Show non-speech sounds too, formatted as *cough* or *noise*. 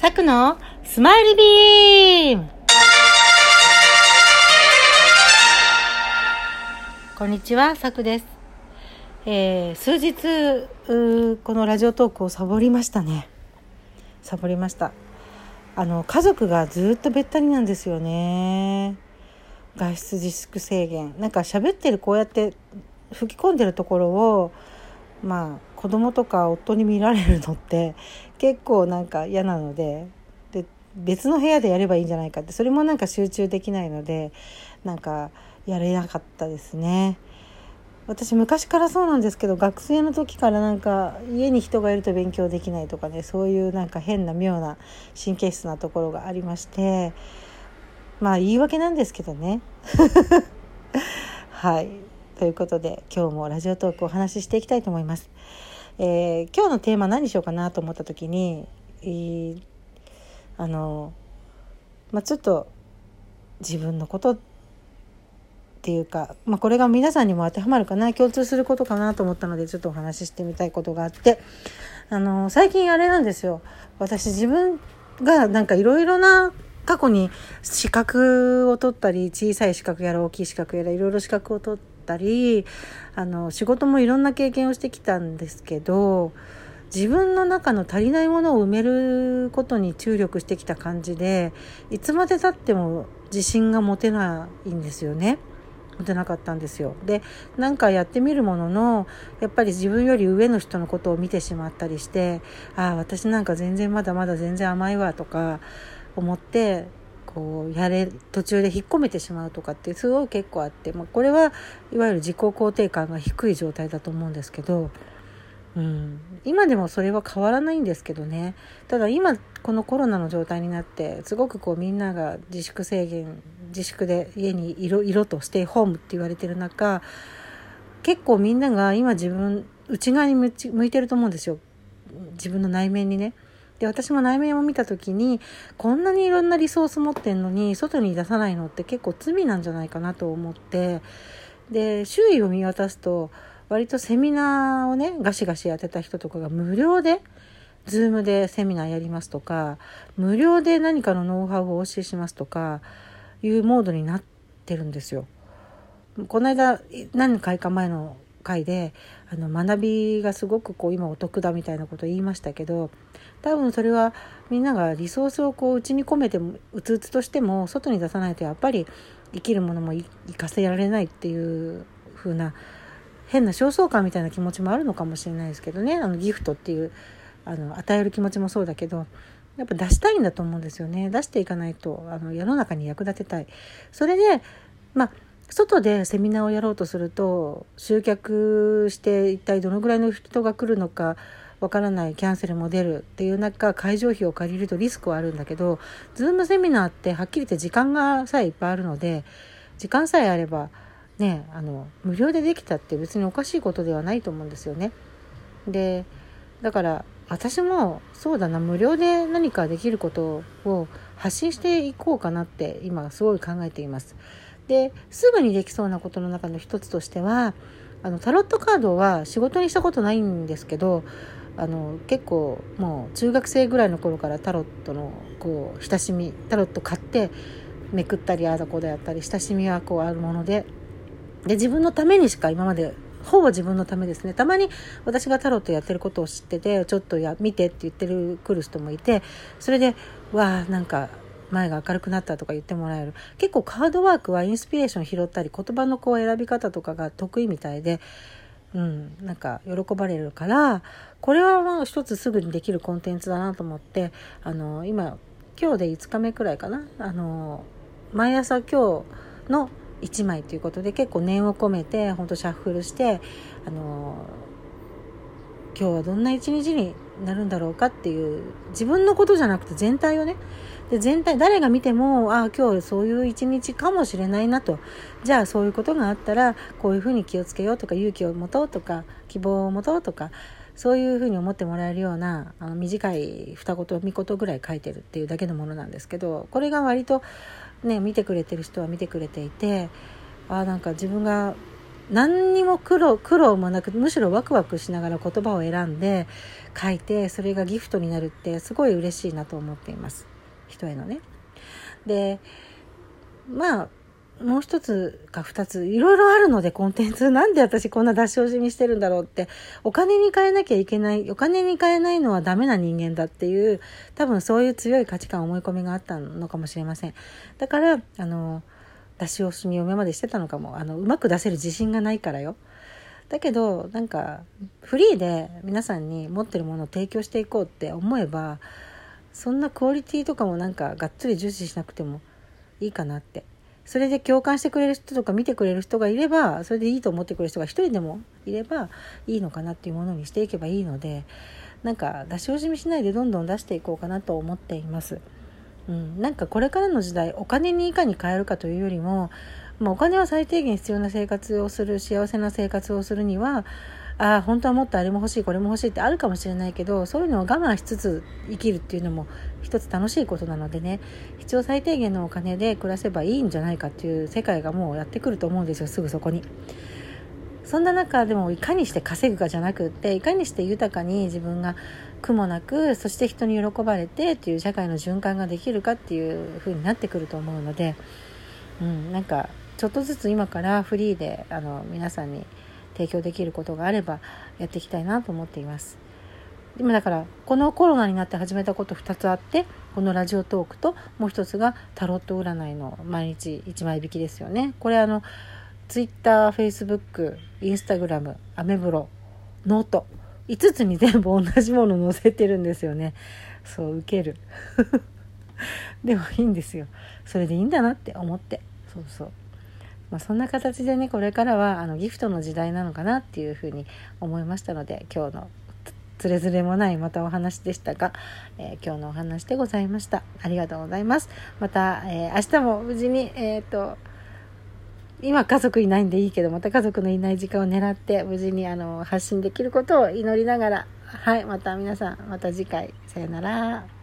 サクのスマイルビームこんにちは、サクです。えー、数日このラジオトークをサボりましたね。サボりました。あの家族がずっとべったりなんですよね。外出自粛制限なんか喋ってるこうやって吹き込んでるところをまあ子供とか夫に見られるのって *laughs* 結構なんか嫌なのでで別の部屋でやればいいんじゃないかってそれもなんか集中できないのでなんかやれなかったですね。私昔からそうなんですけど学生の時からなんか家に人がいると勉強できないとかねそういうなんか変な妙な神経質なところがありましてまあ言い訳なんですけどね。*laughs* はいということで今日もラジオトークお話ししていきたいと思います。えー、今日のテーマ何にしようかなと思った時に、えー、あの、まあ、ちょっと自分のことっていうか、まあ、これが皆さんにも当てはまるかな共通することかなと思ったのでちょっとお話ししてみたいことがあってあの最近あれなんですよ私自分がなんかいろいろな過去に資格を取ったり小さい資格やら大きい資格やらいろいろ資格を取ったりあの仕事もいろんな経験をしてきたんですけど自分の中の足りないものを埋めることに注力してきた感じでいつまでたっても自信が持てないんですよね。持てなかったんですよ。でなんかやってみるもののやっぱり自分より上の人のことを見てしまったりしてああ私なんか全然まだまだ全然甘いわとか思ってこうやれ途中で引っ込めてしまうとかってすごい結構あって、まあ、これはいわゆる自己肯定感が低い状態だと思うんですけど、うん、今でもそれは変わらないんですけどね。ただ今このコロナの状態になってすごくこうみんなが自粛制限自粛で家にいろいろとステイホームって言われてる中結構みんなが今自分内側に向いてると思うんですよ。自分の内面にね。で私も内面を見た時にこんなにいろんなリソース持ってんのに外に出さないのって結構罪なんじゃないかなと思ってで周囲を見渡すと割とセミナーをねガシガシやってた人とかが無料で Zoom でセミナーやりますとか無料で何かのノウハウをお教えしますとかいうモードになってるんですよ。この間何回か前の回であの学びがすごくこう今お得だみたいなことを言いましたけど多分それはみんながリソースをこう内に込めてうつうつとしても外に出さないとやっぱり生きるものも生かせられないっていう風な変な焦燥感みたいな気持ちもあるのかもしれないですけどね。あのギフトっていうあの与える気持ちもそうだけどやっぱ出したいんだと思うんですよね。出していかないとあの世の中に役立てたい。それでまあ外でセミナーをやろうとすると集客して一体どのぐらいの人が来るのかわからないキャンセルも出るっていう中会場費を借りるとリスクはあるんだけどズームセミナーってはっきり言って時間がさえいっぱいあるので時間さえあればねあの無料でできたって別におかしいことではないと思うんですよね。でだから私もそうだな無料で何かできることを発信していこうかなって今すごい考えています。ですぐにできそうなことの中の一つとしてはあのタロットカードは仕事にしたことないんですけどあの結構もう中学生ぐらいの頃からタロットのこう親しみタロット買ってめくったりああだこうだやったり親しみはこうあるものでで自分のためにしか今までほぼ自分のためですね。たまに私がタロットやってることを知っててちょっとや見てって言ってる来る人もいてそれでわあなんか前が明るくなったとか言ってもらえる。結構カードワークはインスピレーション拾ったり言葉のこう選び方とかが得意みたいで。うん、なんか喜ばれるからこれはまあ一つすぐにできるコンテンツだなと思ってあの今今日で5日目くらいかな。あの毎朝今日の1枚ということで結構念を込めてほんとシャッフルしてあの今日はどんな一日になるんだろうかっていう自分のことじゃなくて全体をね。で全体誰が見てもああ今日そういう一日かもしれないなと。じゃあそういうことがあったらこういうふうに気をつけようとか勇気を持とうとか希望を持とうとかそういうふうに思ってもらえるようなあの短い二言三言ぐらい書いてるっていうだけのものなんですけどこれが割とね見てくれてる人は見てくれていてあなんか自分が何にも苦労苦労もなくむしろワクワクしながら言葉を選んで書いてそれがギフトになるってすごい嬉しいなと思っています。人へのね。でまあもう一つか二ついろいろあるのでコンテンツ。なんで私こんな出し惜しみしてるんだろうってお金に変えなきゃいけないお金に変えないのはダメな人間だっていう多分そういう強い価値観思い込みがあったのかもしれません。だからあの出し惜しみを今までしてたのかも。あのうまく出せる自信がないからよ。だけどなんかフリーで皆さんに持ってるものを提供していこうって思えばそんなクオリティとかもなんかがっつり重視しなくてもいいかなって。それで共感してくれる人とか見てくれる人がいればそれでいいと思ってくれる人が一人でもいればいいのかなっていうものにしていけばいいのでなんか出し惜しみしないでどんどん出していこうかなと思っています。うん、なんかこれからの時代お金にいかに変えるかというよりも、まあ、お金は最低限必要な生活をする幸せな生活をするにはああ本当はもっとあれも欲しいこれも欲しいってあるかもしれないけどそういうのを我慢しつつ生きるっていうのも一つ楽しいことなのでね必要最低限のお金で暮らせばいいんじゃないかっていう世界がもうやってくると思うんですよすぐそこに。そんな中でもいかにして稼ぐかじゃなくっていかにして豊かに自分が苦もなくそして人に喜ばれてっていう社会の循環ができるかっていう風になってくると思うので、うん、なんかちょっとずつ今からフリーであの皆さんに提供できることがあればやっていきたいなと思っています。今だからこのコロナになって始めたこと2つあってこのラジオトークともう一つがタロット占いの毎日1枚引きですよね。これあのツイッター、フェイスブック、インスタグラム、アメブロ、ノート5つに全部同じもの載せてるんですよね。そう受ける *laughs* でもいいんですよ。それでいいんだなって思ってそうそう。まあ、そんな形でねこれからはあのギフトの時代なのかなっていうふうに思いましたので今日のつれづれもないまたお話でしたが、えー、今日のお話でございましたありがとうございますまた、えー、明日も無事にえっ、と今家族いないんでいいけどまた家族のいない時間を狙って無事にあの発信できることを祈りながらはいまた皆さんまた次回さよなら。